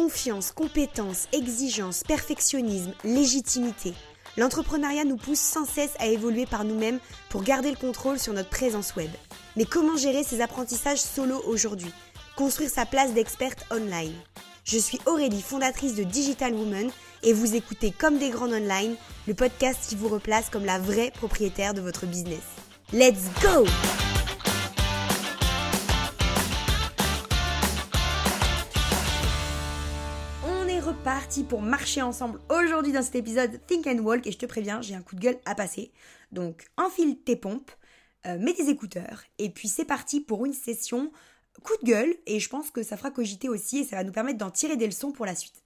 Confiance, compétence, exigence, perfectionnisme, légitimité. L'entrepreneuriat nous pousse sans cesse à évoluer par nous-mêmes pour garder le contrôle sur notre présence web. Mais comment gérer ces apprentissages solo aujourd'hui? Construire sa place d'experte online. Je suis Aurélie, fondatrice de Digital Woman, et vous écoutez Comme des grandes online, le podcast qui vous replace comme la vraie propriétaire de votre business. Let's go Reparti pour marcher ensemble aujourd'hui dans cet épisode Think and Walk, et je te préviens, j'ai un coup de gueule à passer. Donc enfile tes pompes, euh, mets tes écouteurs, et puis c'est parti pour une session coup de gueule, et je pense que ça fera cogiter aussi, et ça va nous permettre d'en tirer des leçons pour la suite.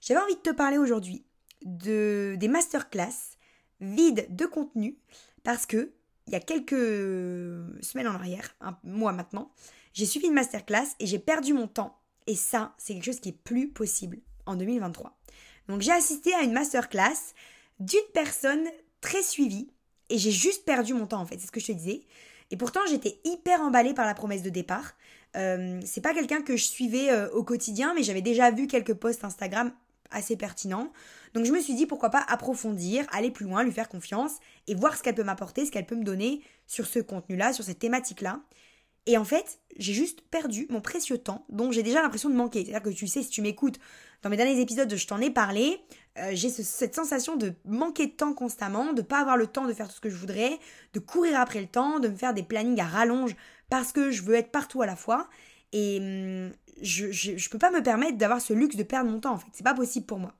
J'avais envie de te parler aujourd'hui de, des masterclass vides de contenu parce que il y a quelques semaines en arrière, un mois maintenant, j'ai suivi une masterclass et j'ai perdu mon temps. Et ça, c'est quelque chose qui est plus possible en 2023. Donc j'ai assisté à une masterclass d'une personne très suivie et j'ai juste perdu mon temps en fait, c'est ce que je te disais. Et pourtant j'étais hyper emballée par la promesse de départ. Euh, c'est pas quelqu'un que je suivais euh, au quotidien, mais j'avais déjà vu quelques posts Instagram assez pertinents. Donc je me suis dit pourquoi pas approfondir, aller plus loin, lui faire confiance et voir ce qu'elle peut m'apporter, ce qu'elle peut me donner sur ce contenu-là, sur cette thématique-là. Et en fait, j'ai juste perdu mon précieux temps, dont j'ai déjà l'impression de manquer. C'est-à-dire que tu sais, si tu m'écoutes dans mes derniers épisodes, je t'en ai parlé, euh, j'ai cette sensation de manquer de temps constamment, de pas avoir le temps de faire tout ce que je voudrais, de courir après le temps, de me faire des plannings à rallonge parce que je veux être partout à la fois. Et hum, je, je, peux pas me permettre d'avoir ce luxe de perdre mon temps en fait. C'est pas possible pour moi.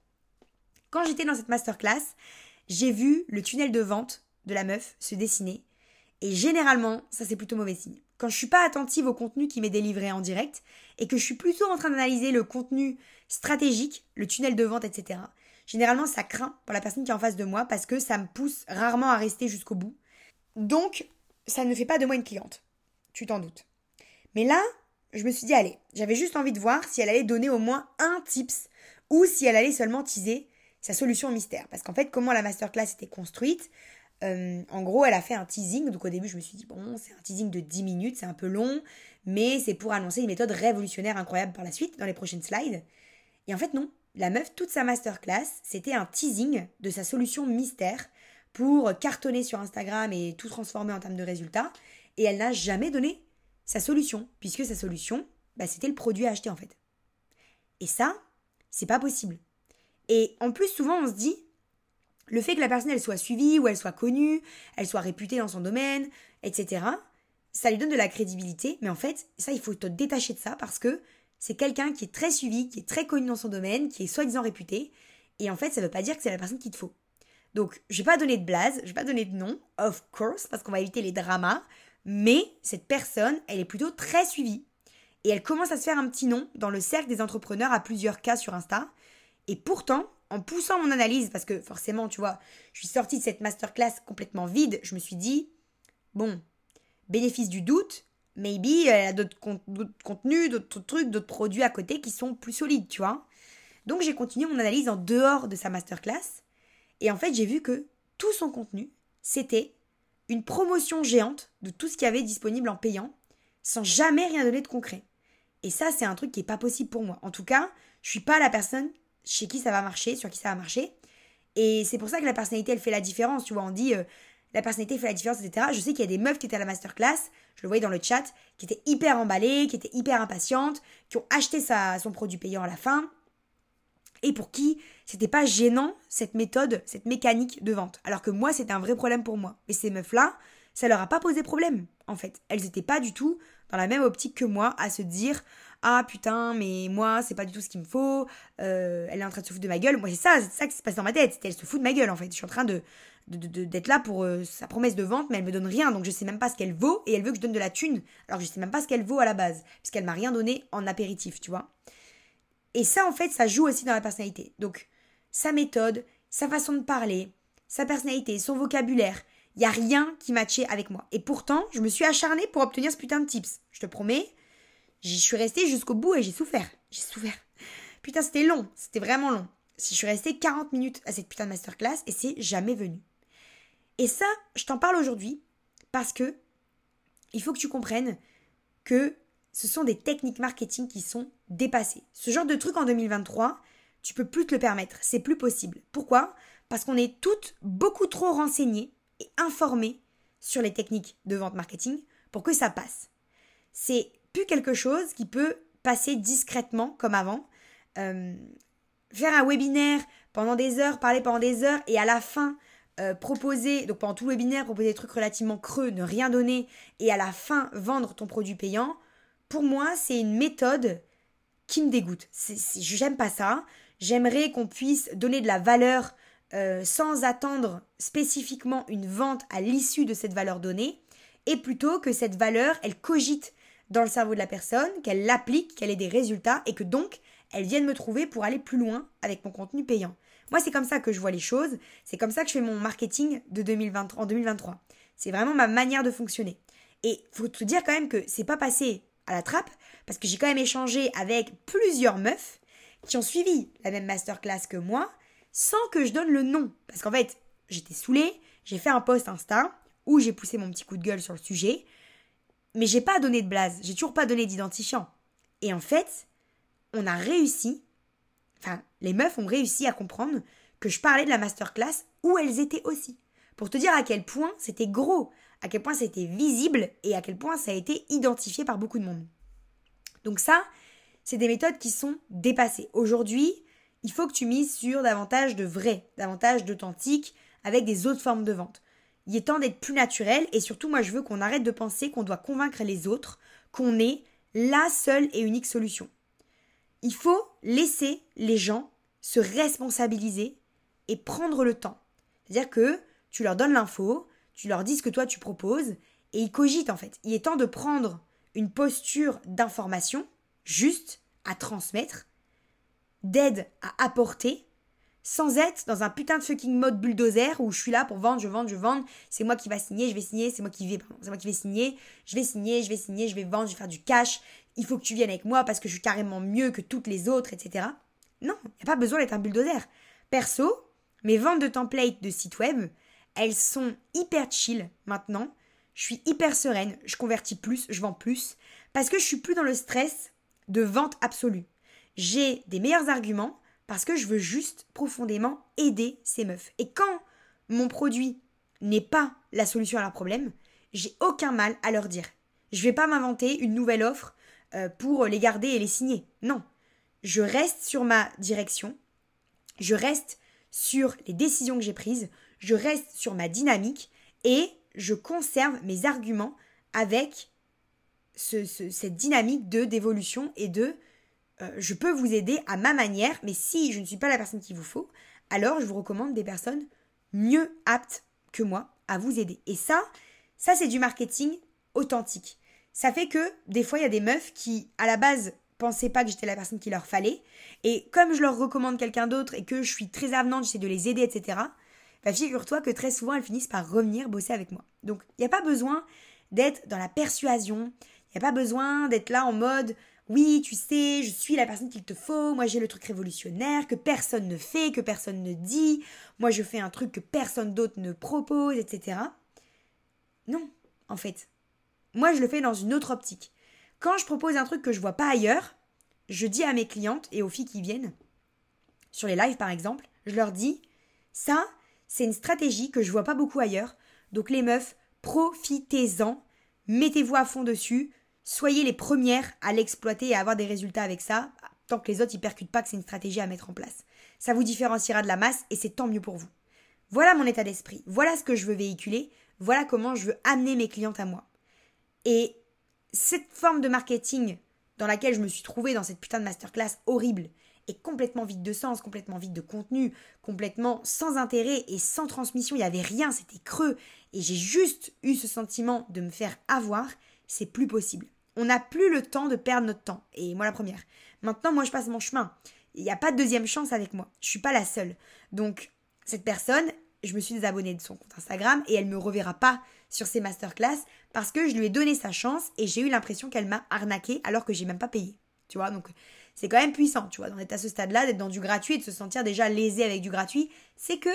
Quand j'étais dans cette masterclass, j'ai vu le tunnel de vente de la meuf se dessiner. Et généralement, ça c'est plutôt mauvais signe. Quand je suis pas attentive au contenu qui m'est délivré en direct et que je suis plutôt en train d'analyser le contenu stratégique, le tunnel de vente, etc. Généralement, ça craint pour la personne qui est en face de moi parce que ça me pousse rarement à rester jusqu'au bout. Donc, ça ne fait pas de moi une cliente. Tu t'en doutes. Mais là, je me suis dit, allez, j'avais juste envie de voir si elle allait donner au moins un tips ou si elle allait seulement teaser sa solution mystère. Parce qu'en fait, comment la masterclass était construite, euh, en gros, elle a fait un teasing. Donc au début, je me suis dit, bon, c'est un teasing de 10 minutes, c'est un peu long, mais c'est pour annoncer une méthode révolutionnaire incroyable par la suite, dans les prochaines slides. Et en fait, non. La meuf, toute sa masterclass, c'était un teasing de sa solution mystère pour cartonner sur Instagram et tout transformer en termes de résultats. Et elle n'a jamais donné sa solution, puisque sa solution, bah, c'était le produit à acheter en fait. Et ça, c'est pas possible. Et en plus, souvent, on se dit, le fait que la personne, elle soit suivie, ou elle soit connue, elle soit réputée dans son domaine, etc., ça lui donne de la crédibilité. Mais en fait, ça, il faut te détacher de ça parce que c'est quelqu'un qui est très suivi, qui est très connu dans son domaine, qui est soi-disant réputé. Et en fait, ça ne veut pas dire que c'est la personne qu'il te faut. Donc, je vais pas donner de blase, je vais pas donner de nom, of course, parce qu'on va éviter les dramas. Mais cette personne, elle est plutôt très suivie. Et elle commence à se faire un petit nom dans le cercle des entrepreneurs à plusieurs cas sur Insta. Et pourtant, en poussant mon analyse, parce que forcément, tu vois, je suis sortie de cette masterclass complètement vide, je me suis dit, bon, bénéfice du doute, maybe elle a d'autres contenus, d'autres trucs, d'autres produits à côté qui sont plus solides, tu vois. Donc j'ai continué mon analyse en dehors de sa masterclass, et en fait j'ai vu que tout son contenu, c'était une promotion géante de tout ce qu'il y avait disponible en payant, sans jamais rien donner de concret. Et ça, c'est un truc qui n'est pas possible pour moi. En tout cas, je suis pas la personne chez qui ça va marcher, sur qui ça va marcher. Et c'est pour ça que la personnalité, elle fait la différence. Tu vois, on dit euh, la personnalité fait la différence, etc. Je sais qu'il y a des meufs qui étaient à la masterclass, je le voyais dans le chat, qui étaient hyper emballées, qui étaient hyper impatientes, qui ont acheté son produit payant à la fin, et pour qui c'était pas gênant cette méthode, cette mécanique de vente. Alors que moi, c'était un vrai problème pour moi. Et ces meufs-là, ça leur a pas posé problème, en fait. Elles n'étaient pas du tout dans la même optique que moi à se dire ah putain, mais moi, c'est pas du tout ce qu'il me faut, euh, elle est en train de se foutre de ma gueule. Moi, c'est ça, c'est ça qui se passe dans ma tête. Elle se fout de ma gueule, en fait. Je suis en train de, d'être là pour euh, sa promesse de vente, mais elle me donne rien, donc je sais même pas ce qu'elle vaut, et elle veut que je donne de la thune, alors je sais même pas ce qu'elle vaut à la base, puisqu'elle m'a rien donné en apéritif, tu vois. Et ça, en fait, ça joue aussi dans la personnalité. Donc, sa méthode, sa façon de parler, sa personnalité, son vocabulaire, il y a rien qui matchait avec moi. Et pourtant, je me suis acharnée pour obtenir ce putain de tips. Je te promets, J'y suis restée jusqu'au bout et j'ai souffert. J'ai souffert. Putain, c'était long. C'était vraiment long. Je suis restée 40 minutes à cette putain de masterclass et c'est jamais venu. Et ça, je t'en parle aujourd'hui parce que il faut que tu comprennes que ce sont des techniques marketing qui sont dépassées. Ce genre de truc en 2023, tu peux plus te le permettre, c'est plus possible. Pourquoi? Parce qu'on est toutes beaucoup trop renseignées et informées sur les techniques de vente marketing pour que ça passe. C'est quelque chose qui peut passer discrètement comme avant. Euh, faire un webinaire pendant des heures, parler pendant des heures et à la fin euh, proposer, donc pendant tout le webinaire, proposer des trucs relativement creux, ne rien donner et à la fin vendre ton produit payant, pour moi, c'est une méthode qui me dégoûte. J'aime pas ça. J'aimerais qu'on puisse donner de la valeur euh, sans attendre spécifiquement une vente à l'issue de cette valeur donnée, et plutôt que cette valeur, elle cogite dans le cerveau de la personne, qu'elle l'applique, qu'elle ait des résultats, et que donc, elle vienne me trouver pour aller plus loin avec mon contenu payant. Moi, c'est comme ça que je vois les choses, c'est comme ça que je fais mon marketing de 2020, en 2023. C'est vraiment ma manière de fonctionner. Et faut te dire quand même que c'est pas passé à la trappe, parce que j'ai quand même échangé avec plusieurs meufs qui ont suivi la même masterclass que moi, sans que je donne le nom. Parce qu'en fait, j'étais saoulée, j'ai fait un post Insta où j'ai poussé mon petit coup de gueule sur le sujet, mais j'ai pas donné de blase, j'ai toujours pas donné d'identifiant. Et en fait, on a réussi, enfin, les meufs ont réussi à comprendre que je parlais de la masterclass où elles étaient aussi. Pour te dire à quel point c'était gros, à quel point c'était visible et à quel point ça a été identifié par beaucoup de monde. Donc ça, c'est des méthodes qui sont dépassées. Aujourd'hui, il faut que tu mises sur davantage de vrai, davantage d'authentique, avec des autres formes de vente. Il est temps d'être plus naturel et surtout moi je veux qu'on arrête de penser qu'on doit convaincre les autres qu'on est la seule et unique solution. Il faut laisser les gens se responsabiliser et prendre le temps. C'est-à-dire que tu leur donnes l'info, tu leur dis ce que toi tu proposes, et ils cogitent en fait. Il est temps de prendre une posture d'information, juste à transmettre, d'aide à apporter, sans être dans un putain de fucking mode bulldozer où je suis là pour vendre, je vends, je vends, c'est moi qui va signer, je vais signer, c'est moi qui vais, c'est moi qui vais signer, je vais signer, je vais signer, je vais vendre, je vais faire du cash, il faut que tu viennes avec moi parce que je suis carrément mieux que toutes les autres, etc. Non, il n'y a pas besoin d'être un bulldozer. Perso, mes ventes de templates de site web, elles sont hyper chill maintenant. Je suis hyper sereine, je convertis plus, je vends plus, parce que je suis plus dans le stress de vente absolue. J'ai des meilleurs arguments parce que je veux juste profondément aider ces meufs. Et quand mon produit n'est pas la solution à leur problème, j'ai aucun mal à leur dire. Je vais pas m'inventer une nouvelle offre euh, pour les garder et les signer. Non. Je reste sur ma direction. Je reste sur les décisions que j'ai prises je reste sur ma dynamique et je conserve mes arguments avec cette dynamique de d'évolution et de euh, je peux vous aider à ma manière, mais si je ne suis pas la personne qu'il vous faut, alors je vous recommande des personnes mieux aptes que moi à vous aider. Et ça, ça c'est du marketing authentique. Ça fait que des fois il y a des meufs qui à la base pensaient pas que j'étais la personne qu'il leur fallait, et comme je leur recommande quelqu'un d'autre et que je suis très avenante, j'essaie de les aider, etc bah, figure-toi que très souvent elles finissent par revenir bosser avec moi. Donc il n'y a pas besoin d'être dans la persuasion, il n'y a pas besoin d'être là en mode oui, tu sais, je suis la personne qu'il te faut, moi j'ai le truc révolutionnaire que personne ne fait, que personne ne dit, moi je fais un truc que personne d'autre ne propose, etc. Non, en fait. Moi je le fais dans une autre optique. Quand je propose un truc que je vois pas ailleurs, je dis à mes clientes et aux filles qui viennent, sur les lives par exemple, je leur dis ça, c'est une stratégie que je vois pas beaucoup ailleurs. Donc les meufs, profitez-en, mettez-vous à fond dessus, soyez les premières à l'exploiter et à avoir des résultats avec ça, tant que les autres y percutent pas que c'est une stratégie à mettre en place. Ça vous différenciera de la masse et c'est tant mieux pour vous. Voilà mon état d'esprit, voilà ce que je veux véhiculer, voilà comment je veux amener mes clientes à moi. Et cette forme de marketing dans laquelle je me suis trouvée dans cette putain de masterclass horrible, est complètement vide de sens, complètement vide de contenu, complètement sans intérêt et sans transmission. Il n'y avait rien, c'était creux. Et j'ai juste eu ce sentiment de me faire avoir. C'est plus possible. On n'a plus le temps de perdre notre temps. Et moi la première. Maintenant, moi je passe mon chemin. Il n'y a pas de deuxième chance avec moi. Je suis pas la seule. Donc, cette personne, je me suis désabonnée de son compte Instagram et elle me reverra pas sur ses masterclass parce que je lui ai donné sa chance et j'ai eu l'impression qu'elle m'a arnaqué alors que j'ai même pas payé. Tu vois, donc c'est quand même puissant, tu vois, d'en être à ce stade-là, d'être dans du gratuit et de se sentir déjà lésé avec du gratuit, c'est que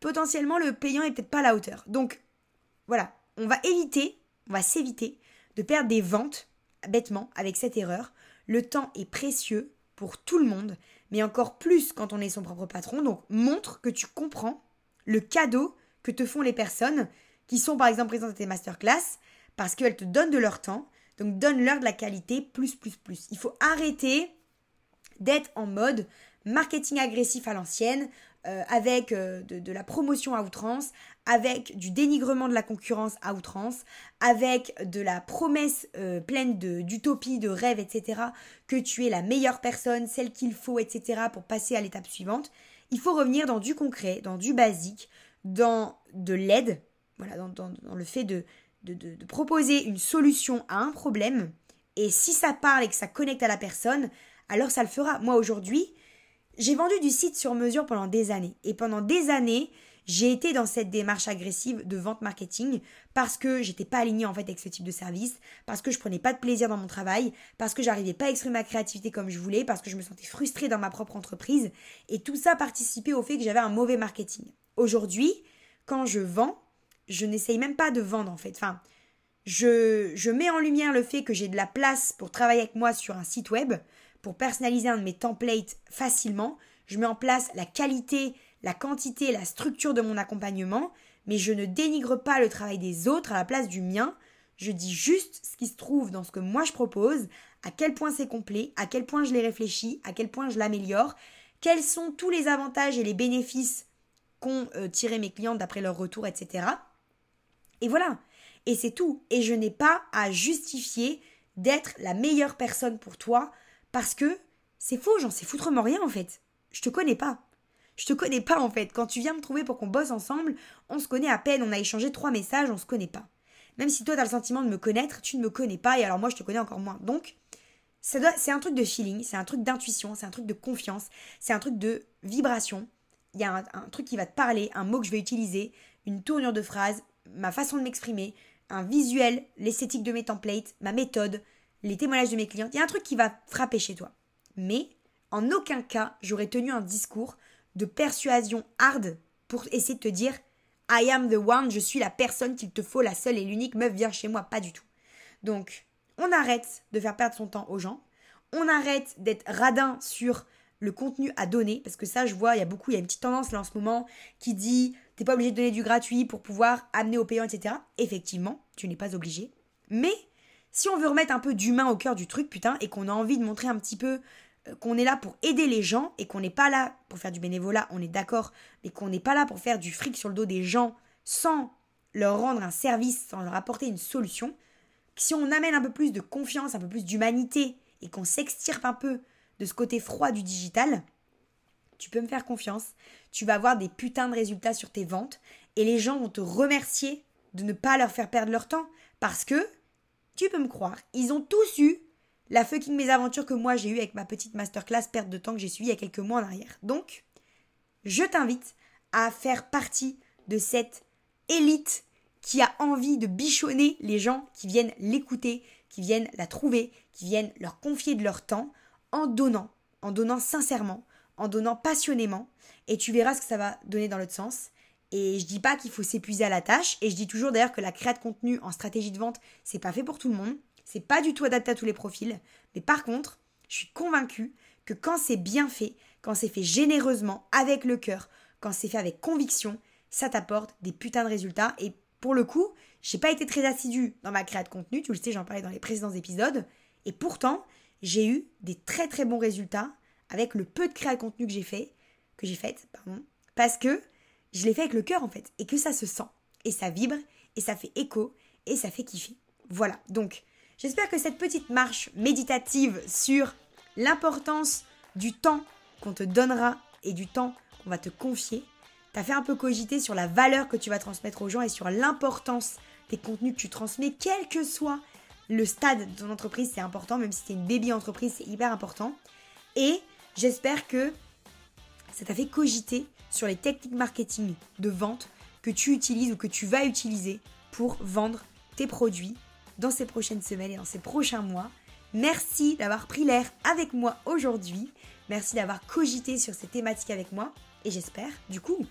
potentiellement le payant est peut-être pas à la hauteur. Donc voilà, on va éviter, on va s'éviter de perdre des ventes bêtement avec cette erreur. Le temps est précieux pour tout le monde, mais encore plus quand on est son propre patron. Donc montre que tu comprends le cadeau que te font les personnes qui sont par exemple présentes à tes masterclass parce qu'elles te donnent de leur temps. Donc donne-leur de la qualité plus plus plus. Il faut arrêter d'être en mode marketing agressif à l'ancienne, euh, avec euh, de, la promotion à outrance, avec du dénigrement de la concurrence à outrance, avec de la promesse euh, pleine d'utopie, de, de rêve, etc., que tu es la meilleure personne, celle qu'il faut, etc., pour passer à l'étape suivante. Il faut revenir dans du concret, dans du basique, dans de l'aide, voilà, dans, le fait de proposer une solution à un problème. Et si ça parle et que ça connecte à la personne, alors ça le fera. Moi aujourd'hui, j'ai vendu du site sur mesure pendant des années. Et pendant des années, j'ai été dans cette démarche agressive de vente marketing parce que j'étais pas alignée en fait avec ce type de service, parce que je prenais pas de plaisir dans mon travail, parce que j'arrivais pas à exprimer ma créativité comme je voulais, parce que je me sentais frustrée dans ma propre entreprise. Et tout ça participait au fait que j'avais un mauvais marketing. Aujourd'hui, quand je vends, je n'essaye même pas de vendre en fait. Enfin, je, je mets en lumière le fait que j'ai de la place pour travailler avec moi sur un site web, pour personnaliser un de mes templates facilement. Je mets en place la qualité, la quantité, la structure de mon accompagnement, mais je ne dénigre pas le travail des autres à la place du mien. Je dis juste ce qui se trouve dans ce que moi je propose, à quel point c'est complet, à quel point je l'ai réfléchi, à quel point je l'améliore, quels sont tous les avantages et les bénéfices qu'ont euh, tiré mes clients d'après leur retour, etc. Et voilà. Et c'est tout. Et je n'ai pas à justifier d'être la meilleure personne pour toi parce que c'est faux, j'en sais foutrement rien en fait. Je te connais pas. Je te connais pas en fait. Quand tu viens me trouver pour qu'on bosse ensemble, on se connaît à peine, on a échangé trois messages, on se connaît pas. Même si toi tu as le sentiment de me connaître, tu ne me connais pas et alors moi je te connais encore moins. Donc, c'est un truc de feeling, c'est un truc d'intuition, c'est un truc de confiance, c'est un truc de vibration. Il y a un, un, truc qui va te parler, un mot que je vais utiliser, une tournure de phrase, ma façon de m'exprimer, un visuel, l'esthétique de mes templates, ma méthode, les témoignages de mes clients, il y a un truc qui va frapper chez toi. Mais en aucun cas, j'aurais tenu un discours de persuasion hard pour essayer de te dire I am the one, je suis la personne qu'il te faut, la seule et l'unique meuf, viens chez moi, pas du tout. Donc, on arrête de faire perdre son temps aux gens, on arrête d'être radin sur le contenu à donner, parce que ça, je vois, il y a beaucoup, il y a une petite tendance là en ce moment qui dit t'es pas obligé de donner du gratuit pour pouvoir amener au payant, etc. Effectivement, tu n'es pas obligé. Mais si on veut remettre un peu d'humain au cœur du truc, putain, et qu'on a envie de montrer un petit peu qu'on est là pour aider les gens et qu'on n'est pas là pour faire du bénévolat, on est d'accord, mais qu'on n'est pas là pour faire du fric sur le dos des gens sans leur rendre un service, sans leur apporter une solution, si on amène un peu plus de confiance, un peu plus d'humanité et qu'on s'extirpe un peu de ce côté froid du digital, tu peux me faire confiance, tu vas avoir des putains de résultats sur tes ventes et les gens vont te remercier de ne pas leur faire perdre leur temps parce que tu peux me croire, ils ont tous eu la fucking mésaventure que moi j'ai eue avec ma petite masterclass perte de temps que j'ai suivie il y a quelques mois en arrière. Donc, je t'invite à faire partie de cette élite qui a envie de bichonner les gens qui viennent l'écouter, qui viennent la trouver, qui viennent leur confier de leur temps en donnant, en donnant sincèrement, en donnant passionnément, et tu verras ce que ça va donner dans l'autre sens. Et je dis pas qu'il faut s'épuiser à la tâche. Et je dis toujours d'ailleurs que la création de contenu en stratégie de vente, c'est pas fait pour tout le monde. C'est pas du tout adapté à tous les profils. Mais par contre, je suis convaincue que quand c'est bien fait, quand c'est fait généreusement, avec le cœur, quand c'est fait avec conviction, ça t'apporte des putains de résultats. Et pour le coup, j'ai pas été très assidue dans ma création de contenu. Tu le sais, j'en parlais dans les précédents épisodes. Et pourtant, j'ai eu des très très bons résultats avec le peu de création de contenu que j'ai fait, que j'ai faite, pardon, parce que je l'ai fait avec le cœur en fait, et que ça se sent, et ça vibre, et ça fait écho, et ça fait kiffer. Voilà, donc j'espère que cette petite marche méditative sur l'importance du temps qu'on te donnera et du temps qu'on va te confier, t'a fait un peu cogiter sur la valeur que tu vas transmettre aux gens et sur l'importance des contenus que tu transmets, quel que soit le stade de ton entreprise, c'est important, même si c'est une baby entreprise, c'est hyper important. Et j'espère que ça t'a fait cogiter sur les techniques marketing de vente que tu utilises ou que tu vas utiliser pour vendre tes produits dans ces prochaines semaines et dans ces prochains mois. Merci d'avoir pris l'air avec moi aujourd'hui. Merci d'avoir cogité sur ces thématiques avec moi. Et j'espère, du coup,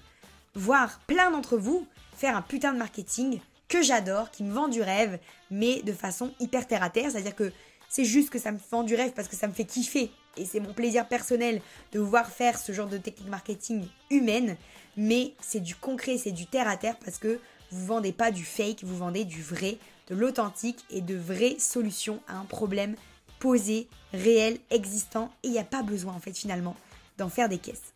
voir plein d'entre vous faire un putain de marketing que j'adore, qui me vend du rêve, mais de façon hyper terre à terre. C'est-à-dire que C'est juste que ça me vend du rêve parce que ça me fait kiffer. Et c'est mon plaisir personnel de voir faire ce genre de technique marketing humaine. Mais c'est du concret, c'est du terre à terre parce que vous vendez pas du fake, vous vendez du vrai, de l'authentique et de vraies solutions à un problème posé, réel, existant. Et il n'y a pas besoin en fait finalement d'en faire des caisses.